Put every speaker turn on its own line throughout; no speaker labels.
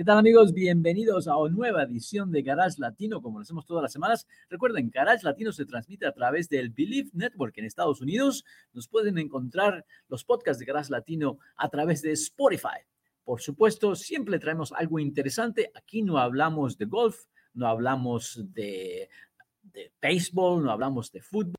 ¿Qué tal amigos? Bienvenidos a una nueva edición de Garage Latino, como lo hacemos todas las semanas. Recuerden, Garage Latino se transmite a través del Believe Network en Estados Unidos. Nos pueden encontrar los podcasts de Garage Latino a través de Spotify. Por supuesto, siempre traemos algo interesante. Aquí no hablamos de golf, no hablamos de, de béisbol, no hablamos de fútbol,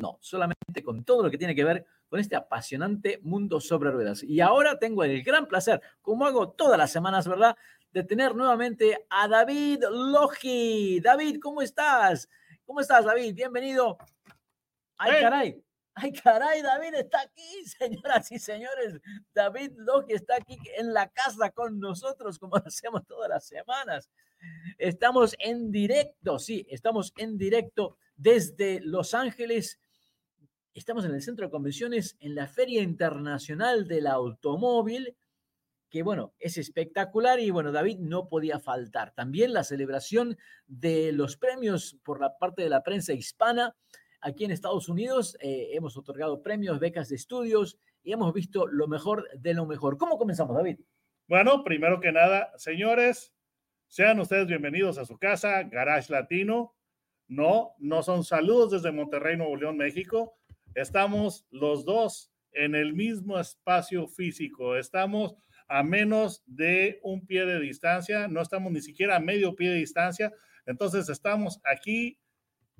no, solamente con todo lo que tiene que ver con este apasionante mundo sobre ruedas. Y ahora tengo el gran placer, como hago todas las semanas, ¿verdad?, de tener nuevamente a David Logi. David, ¿cómo estás? ¿Cómo estás, David? Bienvenido. Ay, caray. Ay, caray, David está aquí, señoras y señores. David Logi está aquí en la casa con nosotros, como lo hacemos todas las semanas. Estamos en directo, sí, estamos en directo desde Los Ángeles. Estamos en el centro de convenciones, en la Feria Internacional del Automóvil que bueno, es espectacular y bueno, David no podía faltar. También la celebración de los premios por la parte de la prensa hispana. Aquí en Estados Unidos eh, hemos otorgado premios, becas de estudios y hemos visto lo mejor de lo mejor. ¿Cómo comenzamos, David?
Bueno, primero que nada, señores, sean ustedes bienvenidos a su casa, Garage Latino. No, no son saludos desde Monterrey, Nuevo León, México. Estamos los dos en el mismo espacio físico. Estamos a menos de un pie de distancia, no estamos ni siquiera a medio pie de distancia, entonces estamos aquí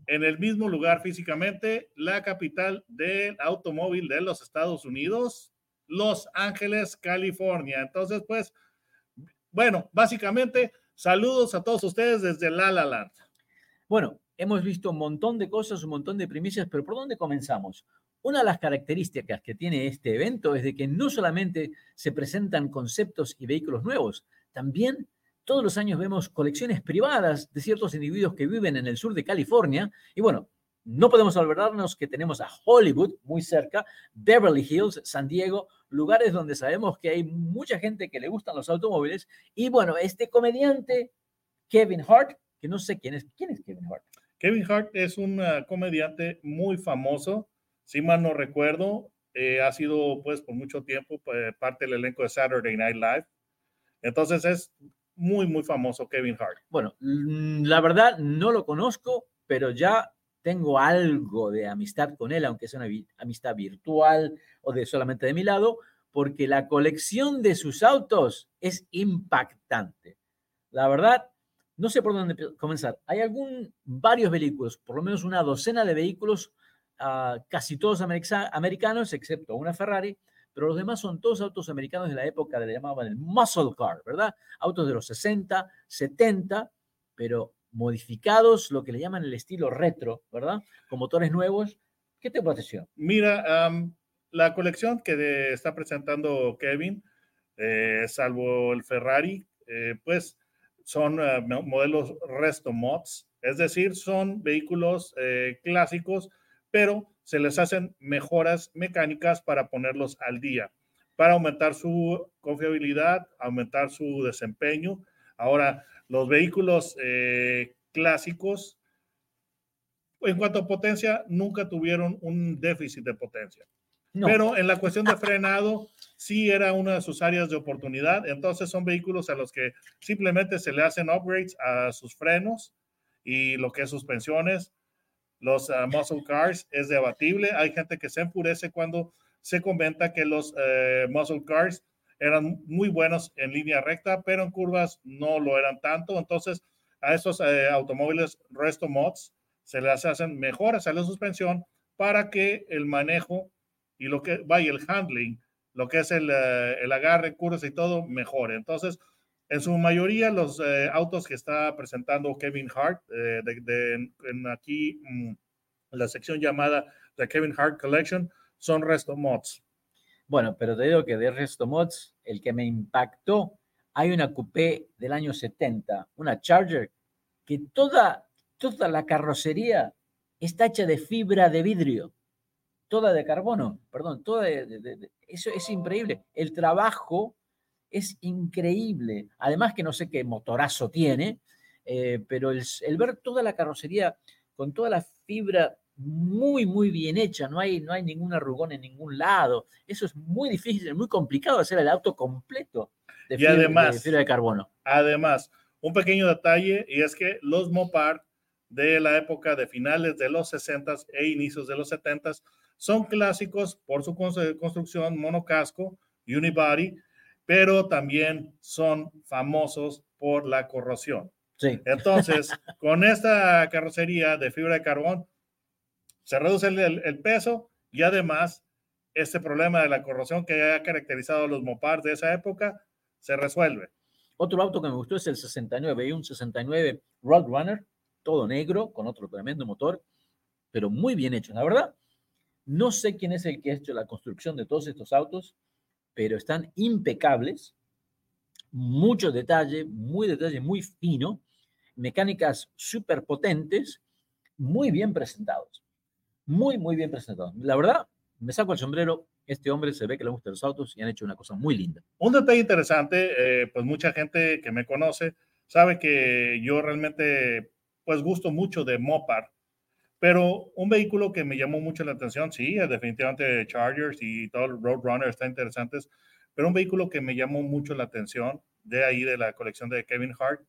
en el mismo lugar físicamente, la capital del automóvil de los Estados Unidos, Los Ángeles, California. Entonces, pues, bueno, básicamente, saludos a todos ustedes desde La La Land.
Bueno, hemos visto un montón de cosas, un montón de primicias, pero ¿por dónde comenzamos? Una de las características que tiene este evento es de que no solamente se presentan conceptos y vehículos nuevos, también todos los años vemos colecciones privadas de ciertos individuos que viven en el sur de California. Y bueno, no podemos olvidarnos que tenemos a Hollywood muy cerca, Beverly Hills, San Diego, lugares donde sabemos que hay mucha gente que le gustan los automóviles. Y bueno, este comediante, Kevin Hart, que no sé quién es. ¿Quién es Kevin Hart?
Kevin Hart es un uh, comediante muy famoso si mal no recuerdo, eh, ha sido pues por mucho tiempo pues, parte del elenco de Saturday Night Live. Entonces es muy, muy famoso Kevin Hart.
Bueno, mm, la verdad no lo conozco, pero ya tengo algo de amistad con él, aunque sea una amistad virtual o de solamente de mi lado, porque la colección de sus autos es impactante. La verdad, no sé por dónde comenzar. Hay algún, varios vehículos, por lo menos una docena de vehículos casi todos americanos, excepto una Ferrari, pero los demás son todos autos americanos de la época de le llamaban el muscle car, ¿verdad? Autos de los 60, 70, pero modificados, lo que le llaman el estilo retro, ¿verdad? Con motores nuevos. ¿Qué te pareció?
Mira, la colección que está presentando Kevin, eh, salvo el Ferrari, eh, pues son uh, modelos resto mods, es decir, son vehículos eh, clásicos pero se les hacen mejoras mecánicas para ponerlos al día, para aumentar su confiabilidad, aumentar su desempeño. Ahora, los vehículos eh, clásicos, en cuanto a potencia, nunca tuvieron un déficit de potencia. Pero en la cuestión de frenado, sí era una de sus áreas de oportunidad. Entonces son vehículos a los que simplemente se le hacen upgrades a sus frenos y lo que es suspensiones, los uh, muscle cars es debatible. Hay gente que se enfurece cuando se comenta que los uh, muscle cars eran muy buenos en línea recta, pero en curvas no lo eran tanto. Entonces, a estos uh, automóviles resto mods se les hacen mejoras a la suspensión para que el manejo y lo que vaya el handling, lo que es el, el agarre, curvas y todo, mejore. Entonces, en su mayoría, los eh, autos que está presentando Kevin Hart, eh, de, en aquí mm, la sección llamada The Kevin Hart Collection, son Resto Mods.
Bueno, pero te digo que de Resto Mods, el que me impactó, hay una coupé del año 70, una Charger, que toda, toda la carrocería está hecha de fibra de vidrio, toda de carbono, perdón, toda de, eso es increíble. El trabajo es increíble. Además que no sé qué motorazo tiene, eh, pero el ver toda la carrocería con toda la fibra muy, muy bien hecha, no hay, no hay ningún arrugón en ningún lado. Eso es muy difícil, muy complicado hacer el auto completo de
Y
fibra, de
además-
fibra de carbono.
Además, un pequeño detalle y es que los Mopar de la época de finales de los 60s e inicios de los 70s son clásicos por su cons- construcción monocasco, unibody, pero también son famosos por la corrosión.
Sí.
Entonces, con esta carrocería de fibra de carbón, se reduce el, peso y además este problema de la corrosión que ha caracterizado a los Mopar de esa época se resuelve.
Otro auto que me gustó es el 69, hay un 69 Roadrunner, todo negro, con otro tremendo motor, pero muy bien hecho. La verdad, no sé quién es el que ha hecho la construcción de todos estos autos, pero están impecables, mucho detalle, muy detalle, muy fino, mecánicas súper potentes, muy bien presentados, muy, muy bien presentados. La verdad, me saco el sombrero, este hombre se ve que le gustan los autos y han hecho una cosa muy linda.
Un detalle interesante, eh, pues mucha gente que me conoce sabe que yo realmente pues gusto mucho de Mopar, pero un vehículo que me llamó mucho la atención, sí, definitivamente Chargers y todo el Roadrunner está interesantes, pero un vehículo que me llamó mucho la atención de ahí de la colección de Kevin Hart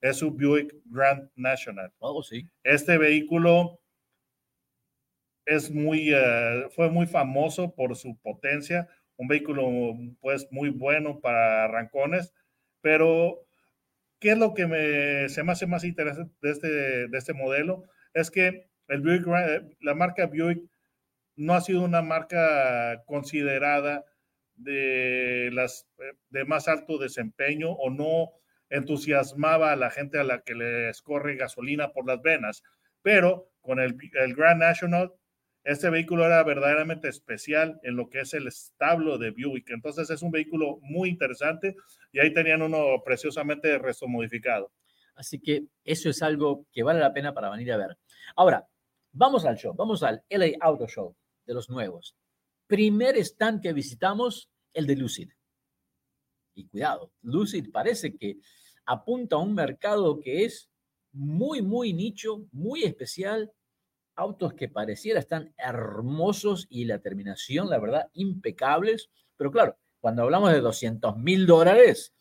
es su Buick Grand National.
Oh, sí.
Este vehículo es muy, eh, fue muy famoso por su potencia, un vehículo pues muy bueno para arrancones, pero ¿qué es lo que me, se me hace más interesante de este, de este modelo? Es que el Buick, Grand- la marca Buick no ha sido una marca considerada de las de más alto desempeño o no entusiasmaba a la gente a la que les corre gasolina por las venas. Pero con el, el Grand National, este vehículo era verdaderamente especial en lo que es el establo de Buick. Entonces es un vehículo muy interesante y ahí tenían uno preciosamente resto modificado.
Así que eso es algo que vale la pena para venir a ver. Ahora, vamos al show, vamos al LA Auto Show de los nuevos. Primer stand que visitamos, el de Lucid. Y cuidado, Lucid parece que apunta a un mercado que es muy, muy nicho, muy especial. Autos que pareciera están hermosos y la terminación, la verdad, impecables. Pero claro, cuando hablamos de 200 mil dólares,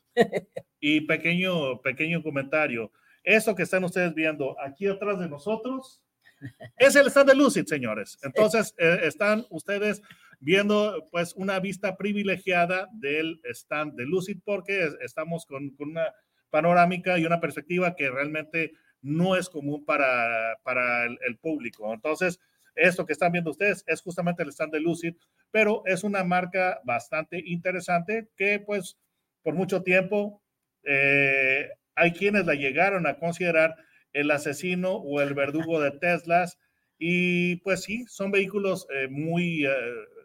Y pequeño, pequeño comentario. Eso que están ustedes viendo aquí atrás de nosotros es el stand de Lucid, señores. Entonces, eh, están ustedes viendo pues una vista privilegiada del stand de Lucid porque es- estamos con, con una panorámica y una perspectiva que realmente no es común para, para el, público. Entonces, esto que están viendo ustedes es justamente el stand de Lucid, pero es una marca bastante interesante que pues por mucho tiempo eh, hay quienes la llegaron a considerar el asesino o el verdugo de Teslas y pues sí, son vehículos eh, muy eh,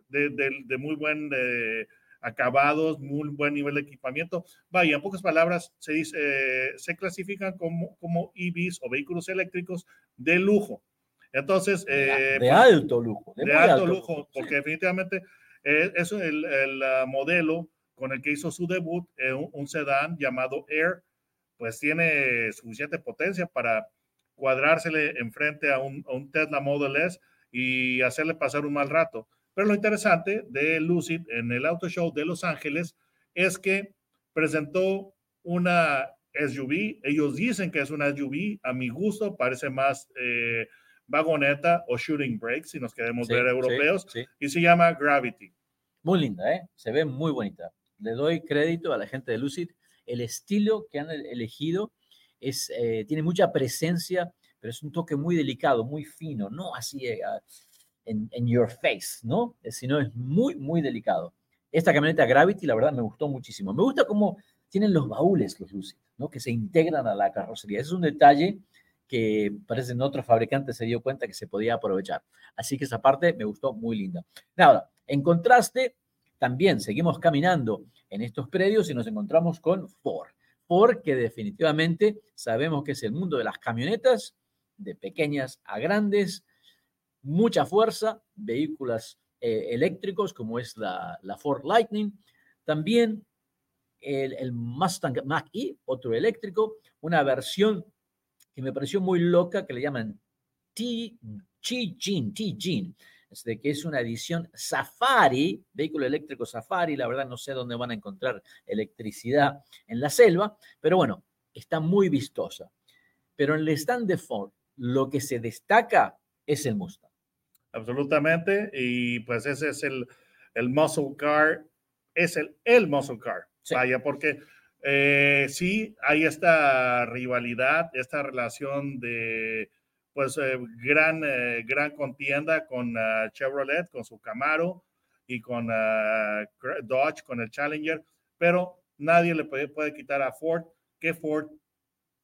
de muy buen eh, acabados, muy buen nivel de equipamiento. Vaya, en pocas palabras, se, dice, eh, se clasifican como, como EVs o vehículos eléctricos de lujo. Entonces,
de,
eh,
de
pues,
alto lujo.
de alto lujo,
sí.
porque definitivamente eh, es el, el, ah, modelo con el que hizo su debut, eh, un, un sedán llamado Air, pues tiene suficiente potencia para cuadrársele enfrente a un, a un Tesla Model S y hacerle pasar un mal rato. Pero lo interesante de Lucid en el Auto Show de Los Ángeles es que presentó una SUV. Ellos dicen que es una SUV. A mi gusto parece más eh, vagoneta o shooting brake, si nos queremos
Sí,
ver europeos,
sí.
y se llama Gravity.
Muy linda, ¿eh? Se ve muy bonita. Le doy crédito a la gente de Lucid. El estilo que han el- elegido es, eh, tiene mucha presencia, pero es un toque muy delicado, muy fino, no así eh, en, en your face, ¿no? Eh, Sino es muy, muy delicado. Esta camioneta Gravity, la verdad, me gustó muchísimo. Me gusta cómo tienen los baúles los Lucid, ¿no? Que se integran a la carrocería. Es un detalle que parece en otro fabricante se dio cuenta que se podía aprovechar. Así que esa parte me gustó muy linda. Nada, en contraste, también seguimos caminando en estos predios y nos encontramos con Ford. Ford, que definitivamente sabemos que es el mundo de las camionetas de pequeñas a grandes, mucha fuerza, vehículos eh, eléctricos como es la, Ford Lightning, también el, Mustang Mach-E, otro eléctrico, una versión que me pareció muy loca que le llaman T-Jean, T-Jean, de que es una edición Safari, vehículo eléctrico Safari, la verdad no sé dónde van a encontrar electricidad en la selva, pero bueno, está muy vistosa. Pero en el stand de Ford, lo que se destaca es el Mustang.
Absolutamente, y pues ese es el, el muscle car, es el, el muscle car, vaya, porque eh, sí hay esta rivalidad, esta relación de pues eh, gran, eh, gran contienda con uh, Chevrolet, con su Camaro y con uh, Dodge, con el Challenger, pero nadie le puede, puede, quitar a Ford que Ford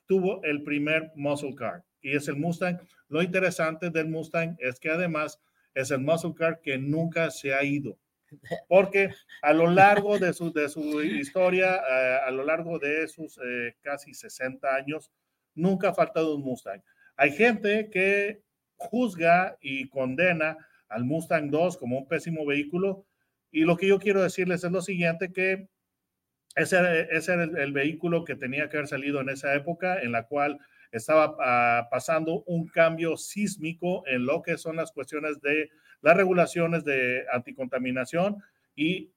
tuvo el primer muscle car y es el Mustang. Lo interesante del Mustang es que además es el muscle car que nunca se ha ido. Porque a lo largo de su, de su historia, uh, a lo largo de sus casi 60 años, nunca ha faltado un Mustang. Hay gente que juzga y condena al Mustang 2 como un pésimo vehículo y lo que yo quiero decirles es lo siguiente, que ese, era el, el, vehículo que tenía que haber salido en esa época en la cual estaba uh, pasando un cambio sísmico en lo que son las cuestiones de las regulaciones de anticontaminación y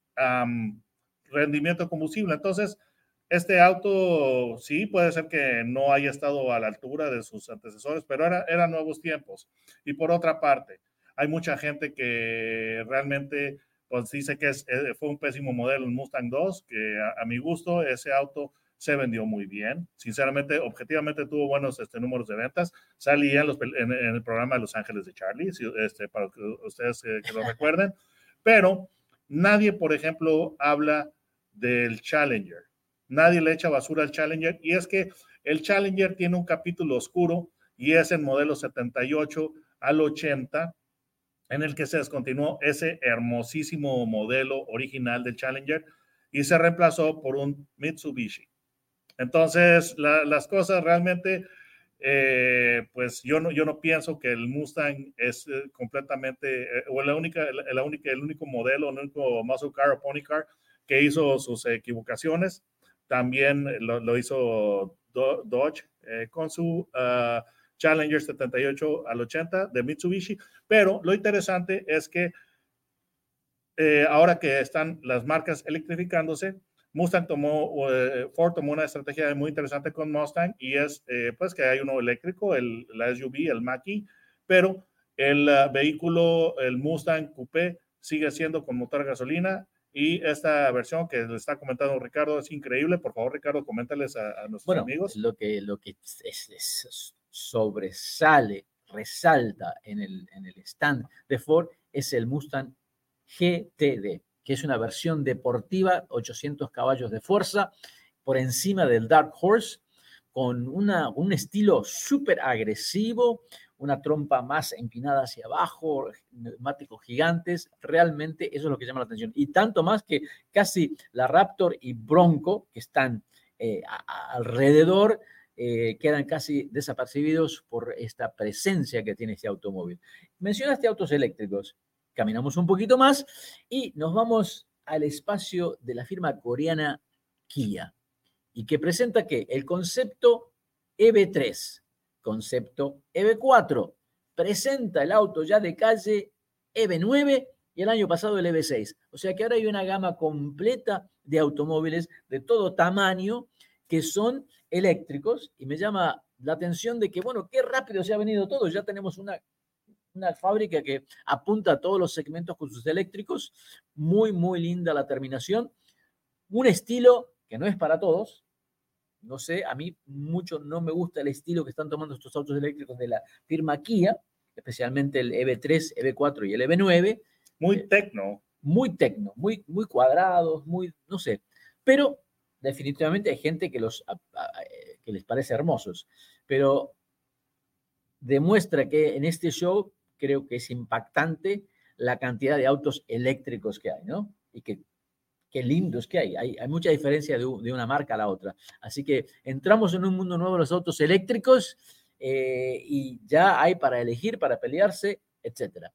rendimiento combustible. Entonces, este auto sí puede ser que no haya estado a la altura de sus antecesores, pero era, eran nuevos tiempos. Y por otra parte, hay mucha gente que realmente pues dice que es, eh, fue un pésimo modelo el Mustang 2, que a, mi gusto ese auto se vendió muy bien. Sinceramente, objetivamente tuvo buenos este, números de ventas. Salía en, los, en, en, el programa Los Ángeles de Charlie, este, para que ustedes eh, que lo recuerden. Pero nadie, por ejemplo, habla del Challenger nadie le echa basura al Challenger y es que el Challenger tiene un capítulo oscuro y es el modelo 78 al 80 en el que se descontinuó ese hermosísimo modelo original del Challenger y se reemplazó por un Mitsubishi. Entonces, la, las cosas realmente, eh, pues yo no, yo no pienso que el Mustang es eh, completamente, eh, o la única, la única, el único modelo, el único muscle car o pony car que hizo sus equivocaciones también lo, hizo Do, Dodge con su uh, Challenger 78 al 80 de Mitsubishi. Pero lo interesante es que ahora que están las marcas electrificándose, Mustang tomó, uh, Ford tomó una estrategia muy interesante con Mustang y es eh, pues que hay uno eléctrico, el, la SUV, el Mach-E, pero el uh, vehículo, el Mustang Coupé, sigue siendo con motor gasolina y esta versión que le está comentando Ricardo es increíble. Por favor, Ricardo, coméntales a, a nuestros
bueno,
amigos.
Lo que, lo que es, es, sobresale, resalta en el, en el stand de Ford es el Mustang GTD, que es una versión deportiva, 800 caballos de fuerza, por encima del Dark Horse, con una, un estilo súper agresivo, una trompa más empinada hacia abajo, neumáticos gigantes, realmente eso es lo que llama la atención. Y tanto más que casi la Raptor y Bronco, que están eh, alrededor, eh, quedan casi desapercibidos por esta presencia que tiene este automóvil. Mencionaste autos eléctricos, caminamos un poquito más y nos vamos al espacio de la firma coreana Kia y que presenta que el concepto EV3 concepto EV4. Presenta el auto ya de calle EV9 y el año pasado el EV6. O sea que ahora hay una gama completa de automóviles de todo tamaño que son eléctricos y me llama la atención de que, bueno, qué rápido se ha venido todo. Ya tenemos una, una fábrica que apunta a todos los segmentos con sus eléctricos. Muy, muy linda la terminación. Un estilo que no es para todos, no sé, a mí mucho no me gusta el estilo que están tomando estos autos eléctricos de la firma Kia, especialmente el EV3, EV4 y el EV9.
Muy eh, tecno.
Muy tecno, muy, muy cuadrados, muy, no sé. Pero definitivamente hay gente que, los, a, que les parece hermosos. Pero demuestra que en este show creo que es impactante la cantidad de autos eléctricos que hay, ¿no? Y que qué lindos que hay. hay. Mucha diferencia de, de, una marca a la otra. Así que entramos en un mundo nuevo los autos eléctricos eh, y ya hay para elegir, para pelearse, etcétera.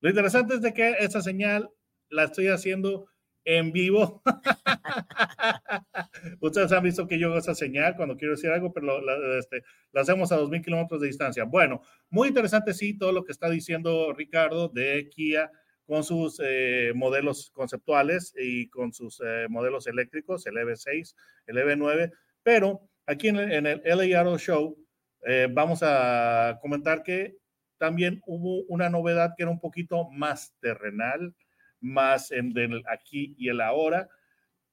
Lo interesante es de que esa señal la estoy haciendo en vivo. Ustedes han visto que yo hago esa señal cuando quiero decir algo, pero la, este, hacemos a 2.000 kilómetros de distancia. Bueno, muy interesante, sí, todo lo que está diciendo Ricardo de Kia con sus eh, modelos conceptuales y con sus eh, modelos eléctricos, el EV6, el EV9, pero aquí en el, en el LA Show eh, vamos a comentar que también hubo una novedad que era un poquito más terrenal, más en el aquí y el ahora,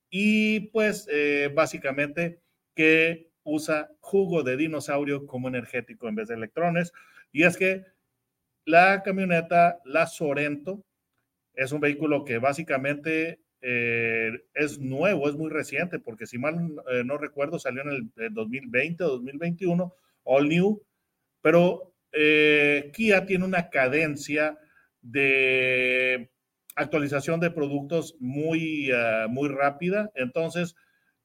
y pues básicamente que usa jugo de dinosaurio como energético en vez de electrones, y es que la camioneta, la Sorento, es un vehículo que básicamente eh, es nuevo, es muy reciente, porque si mal eh, no recuerdo, salió en el 2020 o 2021, all new, pero eh, Kia tiene una cadencia de actualización de productos muy, muy rápida. Entonces,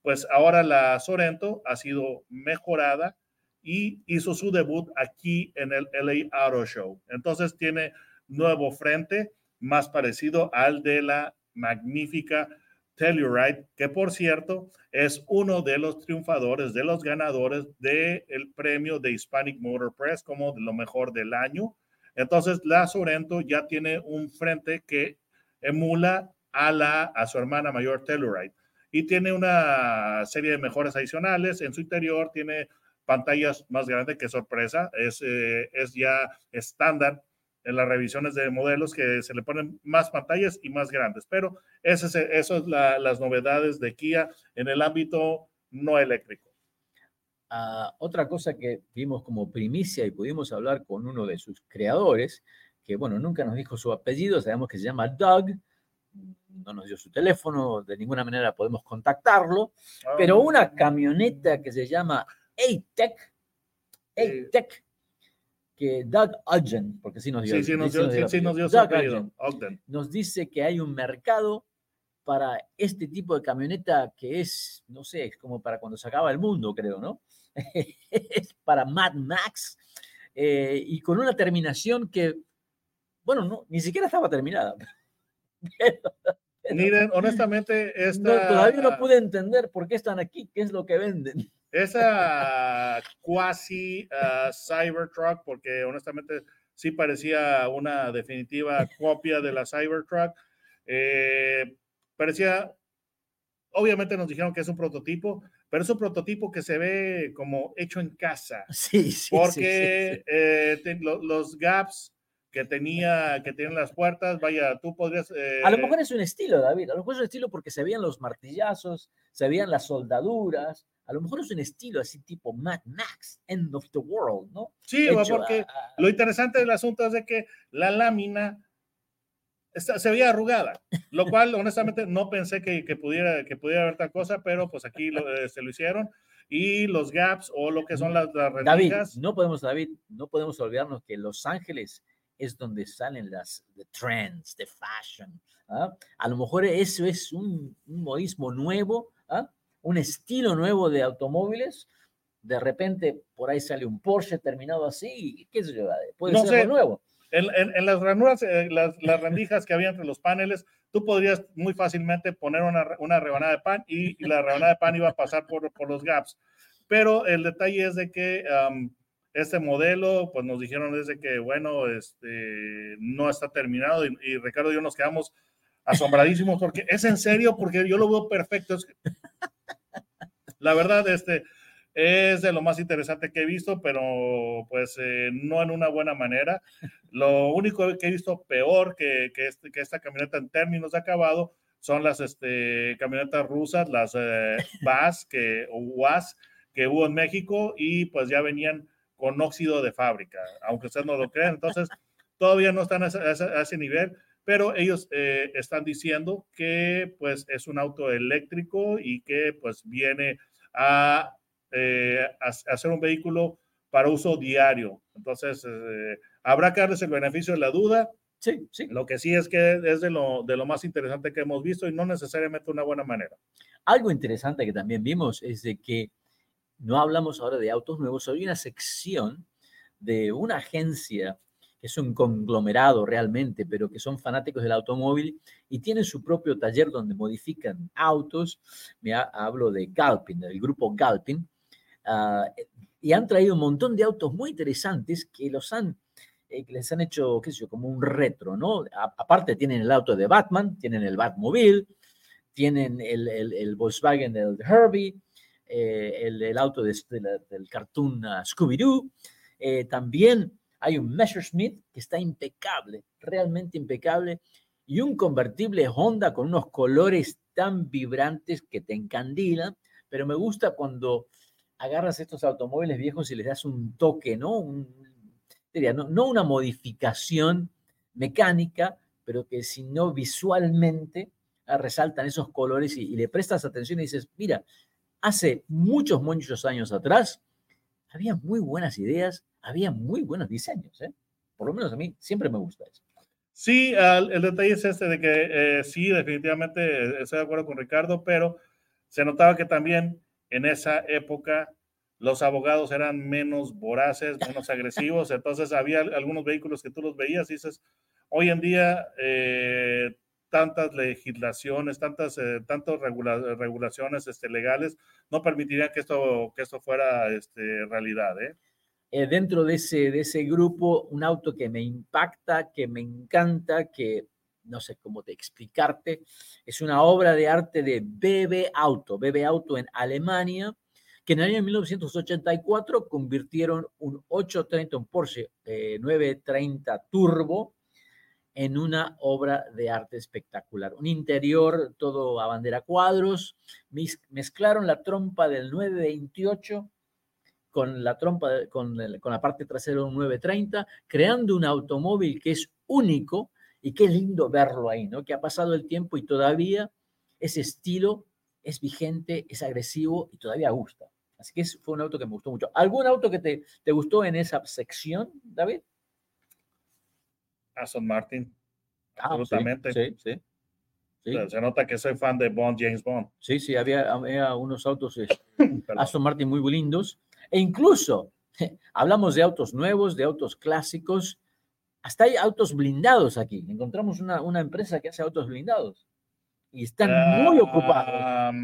pues ahora la Sorento ha sido mejorada y hizo su debut aquí en el LA Auto Show. Entonces tiene nuevo frente, más parecido al de la magnífica Telluride, que por cierto es uno de los triunfadores, de los ganadores del premio de Hispanic Motor Press como lo mejor del año. Entonces, la Sorento ya tiene un frente que emula a, la, a su hermana mayor Telluride y tiene una serie de mejoras adicionales. En su interior tiene pantallas más grandes, que sorpresa, es, eh, es ya estándar en las revisiones de modelos que se le ponen más pantallas y más grandes. Pero eso es, eso es las novedades de Kia en el ámbito no eléctrico.
Ah, otra cosa que vimos como primicia y pudimos hablar con uno de sus creadores, que bueno, nunca nos dijo su apellido, sabemos que se llama Doug, no nos dio su teléfono, de ninguna manera podemos contactarlo, ah. pero una camioneta que se llama A-Tech, A-Tech, que Doug Ogden, porque sí nos dio,
sí, sí, nos dio, sí, nos dio
nos dice que hay un mercado para este tipo de camioneta que es, no sé, es como para cuando se acaba el mundo, creo, ¿no? es para Mad Max eh, y con una terminación que, bueno, no, ni siquiera estaba terminada.
Miren, honestamente, esta...
todavía no pude entender por qué están aquí, qué es lo que venden.
Esa cuasi uh, Cybertruck, porque honestamente sí parecía una definitiva copia de la Cybertruck. Eh, parecía, obviamente nos dijeron que es un prototipo, pero es un prototipo que se ve como hecho en casa.
Sí, sí.
Porque eh, los gaps que tenía, que tienen las puertas, vaya, tú podrías...
a lo mejor es un estilo, David, a lo mejor es un estilo porque se veían los martillazos, se veían las soldaduras, a lo mejor es un estilo así tipo Mad Max, End of the World, ¿no?
Sí, porque lo interesante del asunto es de que la lámina se veía arrugada, lo cual honestamente no pensé que, pudiera, que pudiera haber tal cosa, pero pues aquí lo, se lo hicieron. Y los gaps o lo que son las, las
David, no podemos, David, no podemos olvidarnos que Los Ángeles es donde salen las trends, de fashion. ¿ah? A lo mejor eso es un, modismo nuevo, ¿ah? un estilo nuevo de automóviles. De repente por ahí sale un Porsche terminado así, qué sé yo, puede ser algo nuevo.
En, en, las ranuras, eh, las, las, rendijas que había entre los paneles, tú podrías muy fácilmente poner una, una rebanada de pan y, la rebanada de pan iba a pasar por, por los gaps. Pero el detalle es de que este modelo, pues nos dijeron desde que, bueno, este, no está terminado y, y Ricardo y yo nos quedamos asombradísimos porque es en serio, porque yo lo veo perfecto. la verdad, este, es de lo más interesante que he visto, pero pues eh, no en una buena manera. Lo único que he visto peor que, que, este, que esta camioneta en términos de acabado son las este, camionetas rusas, las eh, VAS que, o UAS que hubo en México y pues ya venían con óxido de fábrica, aunque ustedes no lo crean. Entonces, todavía no están a ese, nivel, pero ellos eh, están diciendo que pues es un auto eléctrico y que pues viene a, eh, hacer un vehículo para uso diario. Entonces, eh, habrá que darles el beneficio de la duda.
Sí, sí.
Lo que sí es que es de lo, de lo más interesante que hemos visto y no necesariamente una buena manera.
Algo interesante que también vimos es de que no hablamos ahora de autos nuevos, hay una sección de una agencia que es un conglomerado realmente, pero que son fanáticos del automóvil y tienen su propio taller donde modifican autos. Me hablo de Galpin, del grupo Galpin, ah, y han traído un montón de autos muy interesantes que los han eh, les han hecho, qué sé yo, como un retro, ¿no? aparte tienen el auto de Batman, tienen el Batmobile, tienen el, el, Volkswagen del Herbie, eh, el, auto de, del cartoon uh, Scooby-Doo. Eh, también hay un Messerschmitt que está impecable, realmente impecable, y un convertible Honda con unos colores tan vibrantes que te encandilan, pero me gusta cuando agarras estos automóviles viejos y les das un toque, ¿no? no, una modificación mecánica, pero que si no visualmente ah, resaltan esos colores y, le prestas atención y dices, mira, hace muchos, muchos años atrás, había muy buenas ideas, había muy buenos diseños, ¿eh? Por lo menos a mí siempre me gusta eso.
Sí, el detalle es este de que eh, sí, definitivamente estoy de acuerdo con Ricardo, pero se notaba que también en esa época los abogados eran menos voraces, menos agresivos, entonces había algunos vehículos que tú los veías y dices, hoy en día eh, tantas legislaciones, tantas, eh, tantas regulaciones este, legales no permitirían que esto, que esto fuera este, realidad. ¿eh?
¿eh? dentro de ese, de ese grupo, un auto que me impacta, que me encanta, que no sé cómo te explicarte, es una obra de arte de BB Auto, BB Auto en Alemania, que en el año 1984 convirtieron un 830, un Porsche 930 eh, Turbo, en una obra de arte espectacular. Un interior todo a bandera cuadros, mezclaron la trompa del 928 con la trompa, con, la parte trasera de un 930, creando un automóvil que es único y qué lindo verlo ahí, ¿no? Que ha pasado el tiempo y todavía ese estilo es vigente, es agresivo y todavía gusta. Así que fue un auto que me gustó mucho. ¿Algún auto que te, te gustó en esa sección, David?
Aston Martin.
Ah, absolutamente. Sí, sí,
Se nota que soy fan de Bond, James Bond.
Sí, sí, había, unos autos este, Aston Martin muy lindos. E incluso hablamos de autos nuevos, de autos clásicos. Hasta hay autos blindados aquí. Encontramos una, una empresa que hace autos blindados y están muy ocupados.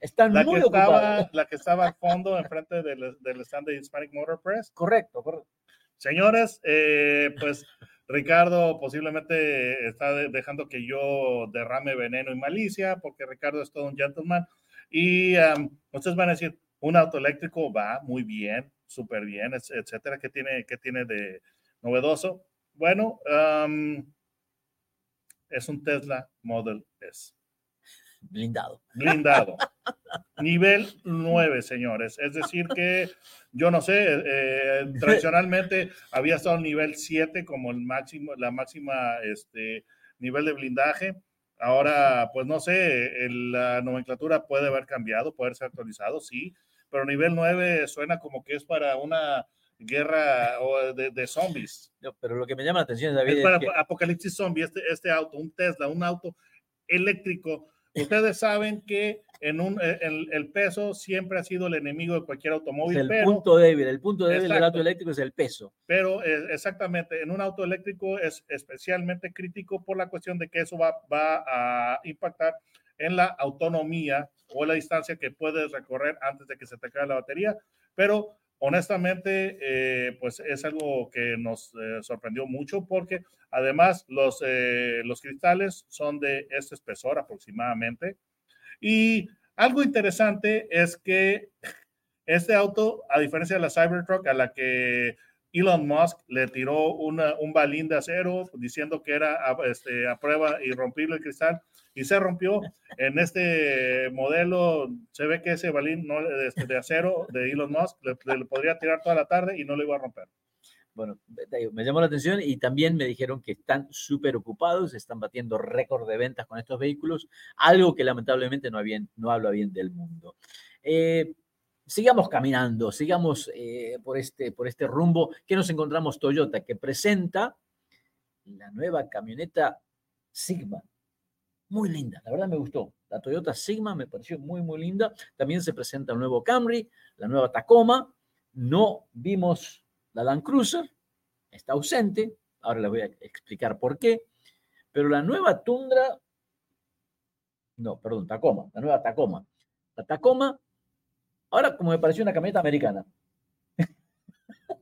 están
la
muy
que
ocupados.
Estaba, la que estaba al fondo, enfrente del, del stand de Hispanic Motor Press.
Correcto, correcto.
Señores, eh, pues Ricardo posiblemente está dejando que yo derrame veneno y malicia, porque Ricardo es todo un gentleman. Y ustedes van a decir, un auto eléctrico va muy bien, súper bien, etcétera. ¿Qué tiene, qué tiene de novedoso? Bueno, es un Tesla Model S.
Blindado.
Blindado. Nivel 9, señores. Es decir, que yo no sé, eh, tradicionalmente había estado nivel 7 como el máximo, la máxima este, nivel de blindaje. Ahora, pues no sé, la nomenclatura puede haber cambiado, puede ser actualizado, sí, pero nivel 9 suena como que es para una guerra de, zombies.
pero lo que me llama la atención, David,
es, para apocalipsis zombie, este, este auto, un Tesla, un auto eléctrico Ustedes saben que en un, eh, el, peso siempre ha sido el enemigo de cualquier automóvil.
el punto débil, el punto débil del auto eléctrico es el peso.
Pero eh, exactamente, en un auto eléctrico es especialmente crítico por la cuestión de que eso va, va a impactar en la autonomía o la distancia que puedes recorrer antes de que se te acabe la batería. Pero honestamente, eh, pues es algo que nos eh, sorprendió mucho porque además los, eh, los cristales son de este espesor aproximadamente. Y algo interesante es que este auto, a diferencia de la Cybertruck, a la que Elon Musk le tiró un balín de acero diciendo que era este, a prueba irrompible el cristal y se rompió. En este modelo se ve que ese balín no, este, de, acero de Elon Musk le, podría tirar toda la tarde y no le iba a romper.
Bueno, me llamó la atención y también me dijeron que están súper ocupados, están batiendo récord de ventas con estos vehículos, algo que lamentablemente no, no habla bien del mundo. Eh, sigamos caminando, sigamos eh, por, este, por este rumbo que nos encontramos Toyota, que presenta la nueva camioneta Sigma. muy linda, la verdad me gustó. La Toyota Sigma me pareció muy, muy linda. También se presenta el nuevo Camry, la nueva Tacoma. No vimos la Land Cruiser, está ausente. Ahora les voy a explicar por qué. Pero la nueva Tundra, no, perdón, Tacoma, la nueva Tacoma. La Tacoma, ahora como me pareció una camioneta americana.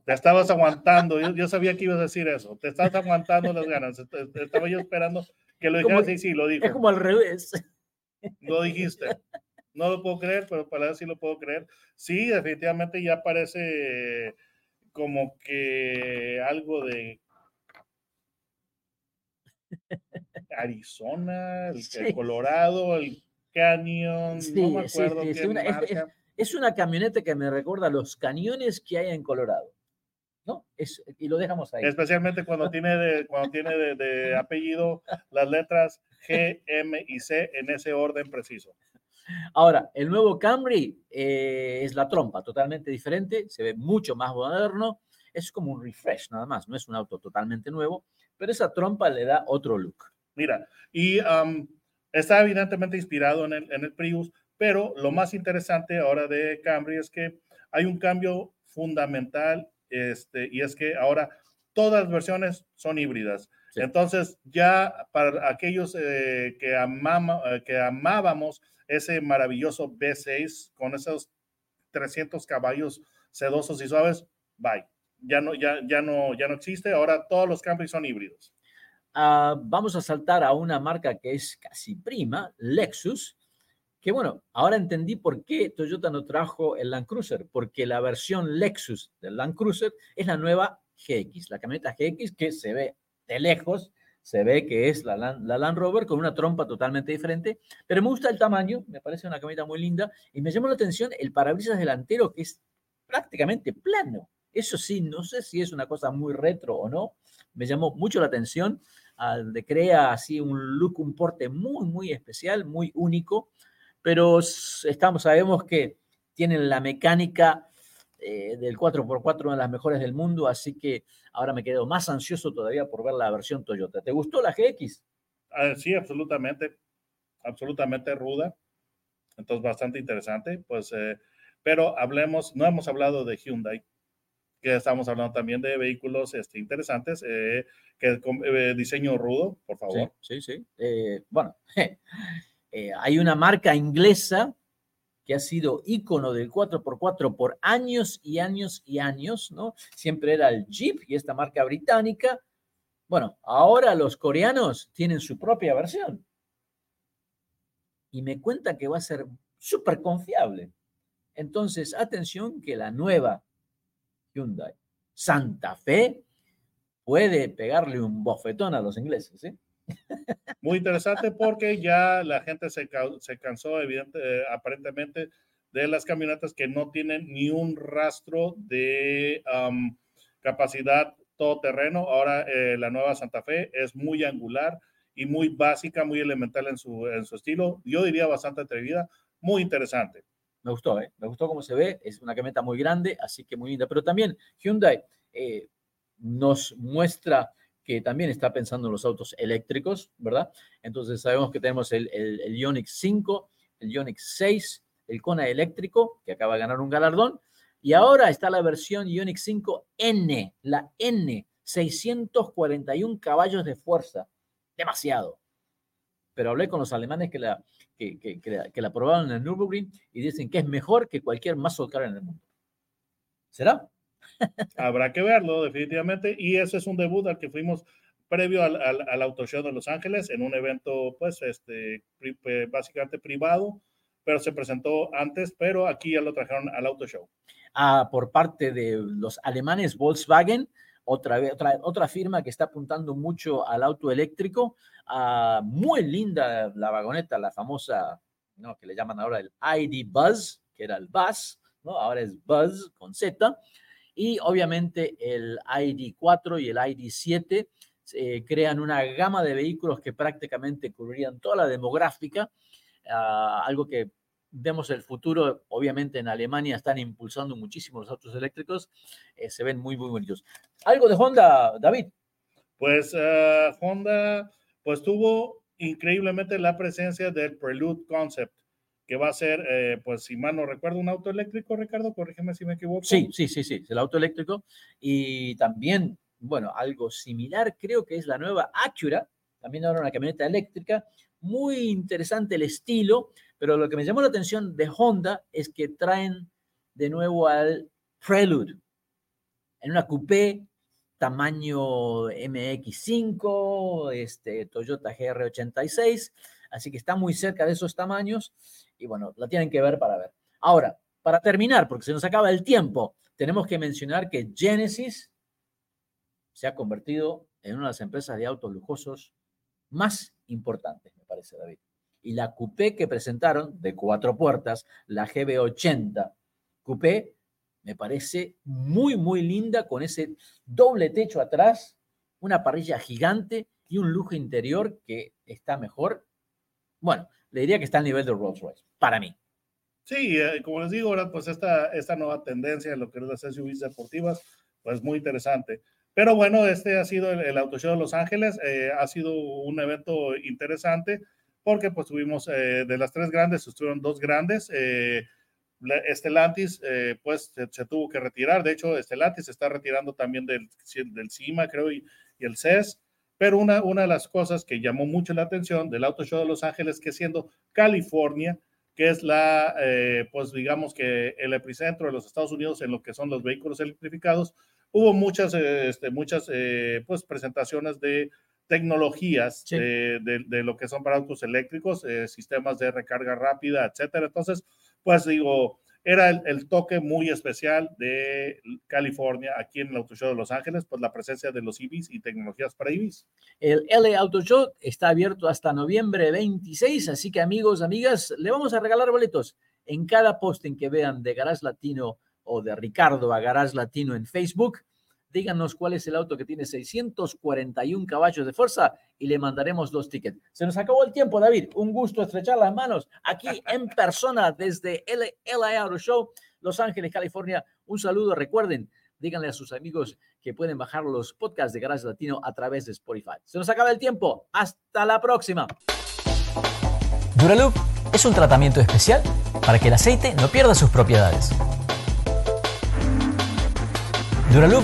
Te estabas aguantando, yo, sabía que ibas a decir eso. Te estabas aguantando las ganas. Estaba yo esperando que lo dijeras y sí, lo dijo.
Es como al revés.
Lo dijiste. No lo puedo creer, pero para si lo puedo creer. Sí, definitivamente ya parece como que algo de Arizona, el, Colorado, el Canyon, no me acuerdo
es, una, es, una, camioneta que me recuerda a los cañones que hay en Colorado. ¿no? Es, y lo dejamos ahí.
Especialmente cuando tiene, de, cuando tiene de, apellido las letras G, M y C en ese orden preciso.
Ahora, el nuevo Camry eh, es la trompa, totalmente diferente, se ve mucho más moderno, es como un refresh nada más, no es un auto totalmente nuevo, pero esa trompa le da otro look.
Mira, y está evidentemente inspirado en el, en el Prius, pero lo más interesante ahora de Camry es que hay un cambio fundamental este, y es que ahora todas las versiones son híbridas. Entonces, ya para aquellos eh, que, amama, eh, que amábamos ese maravilloso V6 con esos 300 caballos sedosos y suaves, bye. Ya no, ya, ya no, ya no existe. Ahora todos los Camry son híbridos.
Ah, vamos a saltar a una marca que es casi prima, Lexus, que bueno, ahora entendí por qué Toyota no trajo el Land Cruiser, porque la versión Lexus del Land Cruiser es la nueva GX, la camioneta GX que se ve de lejos, se ve que es la Land, Rover con una trompa totalmente diferente, pero me gusta el tamaño, me parece una camioneta muy linda y me llamó la atención el parabrisas delantero que es prácticamente plano. Eso sí, no sé si es una cosa muy retro o no, me llamó mucho la atención, de crea así un look, un porte muy, muy especial, muy único pero estamos, sabemos que tienen la mecánica eh, del 4x4, una de las mejores del mundo, así que ahora me quedo más ansioso todavía por ver la versión Toyota. ¿Te gustó la GX?
Ah, sí, absolutamente, absolutamente ruda, entonces bastante interesante, pues, eh, pero hablemos, no hemos hablado de Hyundai, que estamos hablando también de vehículos este, interesantes, eh, que diseño rudo, por favor.
Sí, sí, sí. bueno, Eh, hay una marca inglesa que ha sido ícono del 4x4 por años y años y años, ¿no? Siempre era el Jeep y esta marca británica. Bueno, ahora los coreanos tienen su propia versión. Y me cuenta que va a ser súper confiable. Entonces, atención que la nueva Hyundai Santa Fe puede pegarle un bofetón a los ingleses, ¿eh?
Muy interesante porque ya la gente se, se cansó, evidente, eh, aparentemente, de las camionetas que no tienen ni un rastro de capacidad todoterreno. Ahora eh, la nueva Santa Fe es muy angular y muy básica, muy elemental en su, en su estilo. Yo diría bastante atrevida, muy interesante.
Me gustó, ¿eh? me gustó cómo se ve. Es una camioneta muy grande, así que muy linda. Pero también Hyundai eh, nos muestra que también está pensando en los autos eléctricos, ¿verdad? Entonces sabemos que tenemos el, el, el Ioniq 5, el Ioniq 6, el Kona eléctrico, que acaba de ganar un galardón, y ahora está la versión Ioniq 5N, la N, 641 caballos de fuerza, demasiado. Pero hablé con los alemanes que la, que, probaron en el Nürburgring y dicen que es mejor que cualquier muscle car en el mundo. ¿Será?
Habrá que verlo, definitivamente. Y ese es un debut al que fuimos previo al, al, Auto Show de Los Ángeles, en un evento, pues, este, básicamente privado, pero se presentó antes, pero aquí ya lo trajeron al Auto Show.
Ah, por parte de los alemanes Volkswagen, otra, otra, otra firma que está apuntando mucho al auto eléctrico. Ah, muy linda la vagoneta, la famosa, ¿no? que le llaman ahora el ID Buzz, que era el Buzz, ¿no? ahora es Buzz con Z y obviamente el ID4 y el ID7 eh, crean una gama de vehículos que prácticamente cubrirían toda la demográfica, ah, algo que vemos el futuro, obviamente en Alemania están impulsando muchísimo los autos eléctricos, eh, se ven muy, muy bonitos. ¿Algo de Honda, David?
Pues ah, Honda, pues tuvo increíblemente la presencia del Prelude Concept, que va a ser, eh, pues si mal no recuerdo, un auto eléctrico, Ricardo, corrígeme si me equivoco.
Sí, sí, sí, sí, el auto eléctrico. Y también, bueno, algo similar creo que es la nueva Acura, también ahora una camioneta eléctrica, muy interesante el estilo, pero lo que me llamó la atención de Honda es que traen de nuevo al Prelude en una coupé tamaño MX5, este, Toyota GR86, así que está muy cerca de esos tamaños y bueno, la tienen que ver para ver. Ahora, para terminar, porque se nos acaba el tiempo, tenemos que mencionar que Genesis se ha convertido en una de las empresas de autos lujosos más importantes, me parece, David. Y la coupé que presentaron de cuatro puertas, la GB80 coupé, me parece muy, muy linda con ese doble techo atrás, una parrilla gigante y un lujo interior que está mejor. Bueno, le diría que está al nivel de Rolls Royce, para mí.
Sí, eh, como les digo, pues esta, esta nueva tendencia en lo que es las SUVs deportivas, pues muy interesante. Pero bueno, este ha sido el, Auto Show de Los Ángeles, eh, ha sido un evento interesante porque pues tuvimos eh, de las tres grandes, estuvieron dos grandes. Estelantis, pues se, tuvo que retirar. De hecho, Estelantis se está retirando también del, del CIMA, creo, y, y el CES. Pero una, una de las cosas que llamó mucho la atención del Auto Show de Los Ángeles, que siendo California, que es la, eh, pues digamos que el epicentro de los Estados Unidos en lo que son los vehículos electrificados, hubo muchas, este, muchas eh, pues presentaciones de tecnologías de, de, lo que son para autos eléctricos, eh, sistemas de recarga rápida, etcétera. Entonces, pues digo, era el, toque muy especial de California aquí en el Auto Show de Los Ángeles, pues la presencia de los EVs y tecnologías para EVs.
El LA Auto Show está abierto hasta noviembre 26, así que amigos, amigas, le vamos a regalar boletos en cada post en que vean de Garage Latino o de Ricardo a Garage Latino en Facebook díganos cuál es el auto que tiene 641 caballos de fuerza y le mandaremos dos tickets. Se nos acabó el tiempo, David. Un gusto estrechar las manos aquí en persona desde el LA Auto Show, Los Ángeles, California. Un saludo. Recuerden, díganle a sus amigos que pueden bajar los podcasts de Garage Latino a través de Spotify. Se nos acaba el tiempo. Hasta la próxima.
Duraloop es un tratamiento especial para que el aceite no pierda sus propiedades. Duraloop